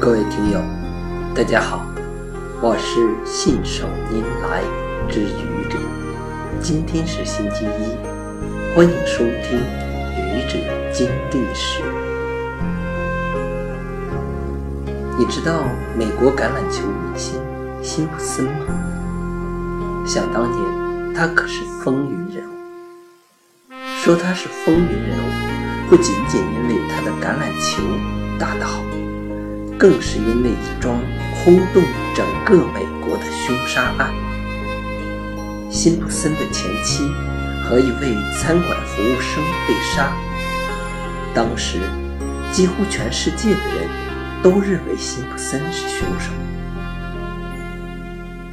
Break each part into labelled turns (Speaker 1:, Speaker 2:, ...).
Speaker 1: 各位听友，大家好，我是信手拈来之愚者。今天是星期一，欢迎收听愚者经历史。你知道美国橄榄球明星辛普森吗？想当年，他可是风云人物。说他是风云人物，不仅仅因为他的橄榄球打得好。更是因为一桩轰动整个美国的凶杀案，辛普森的前妻和一位餐馆服务生被杀。当时，几乎全世界的人都认为辛普森是凶手，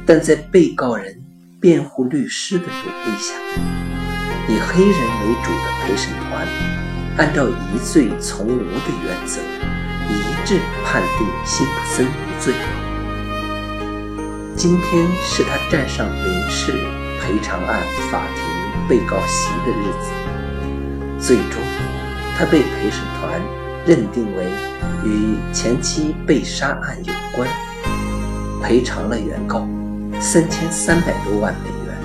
Speaker 1: 但在被告人辩护律师的努力下，以黑人为主的陪审团按照疑罪从无的原则。一致判定辛普森无罪。今天是他站上民事赔偿案法庭被告席的日子。最终，他被陪审团认定为与前妻被杀案有关，赔偿了原告三千三百多万美元。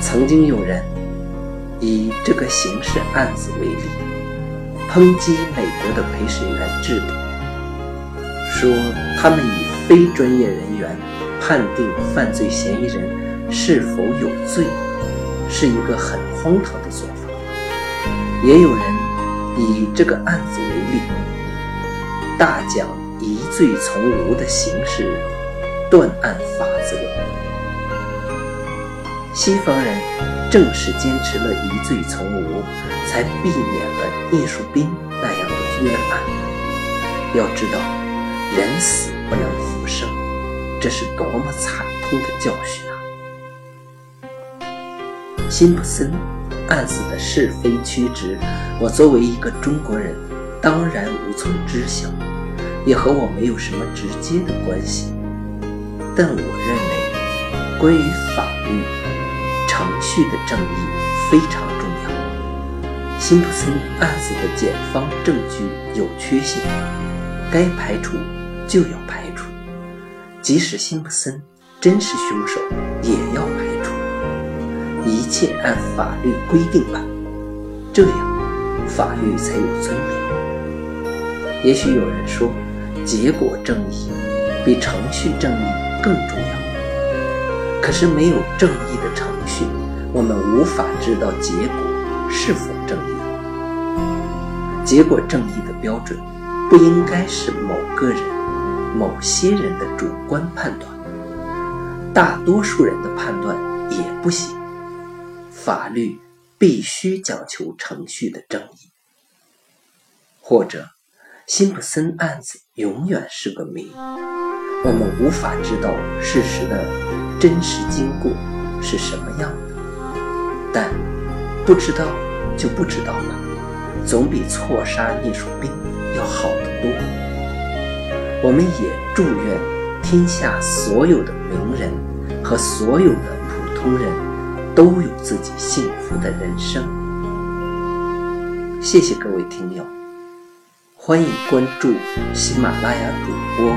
Speaker 1: 曾经有人以这个刑事案子为例。抨击美国的陪审员制度，说他们以非专业人员判定犯罪嫌疑人是否有罪，是一个很荒唐的做法。也有人以这个案子为例，大讲疑罪从无的刑事断案法则。西方人正是坚持了疑罪从无。才避免了聂树斌那样的冤案。要知道，人死不能复生，这是多么惨痛的教训啊！辛普森案子的是非曲直，我作为一个中国人，当然无从知晓，也和我没有什么直接的关系。但我认为，关于法律程序的正义非常重要。辛普森案子的检方证据有缺陷，该排除就要排除，即使辛普森真是凶手，也要排除。一切按法律规定办，这样法律才有尊严。也许有人说，结果正义比程序正义更重要。可是没有正义的程序，我们无法知道结果是否正义。结果正义的标准，不应该是某个人、某些人的主观判断，大多数人的判断也不行。法律必须讲求程序的正义。或者，辛普森案子永远是个谜，我们无法知道事实的真实经过是什么样的。但不知道就不知道了。总比错杀聂树斌要好得多。我们也祝愿天下所有的名人和所有的普通人都有自己幸福的人生。谢谢各位听友，欢迎关注喜马拉雅主播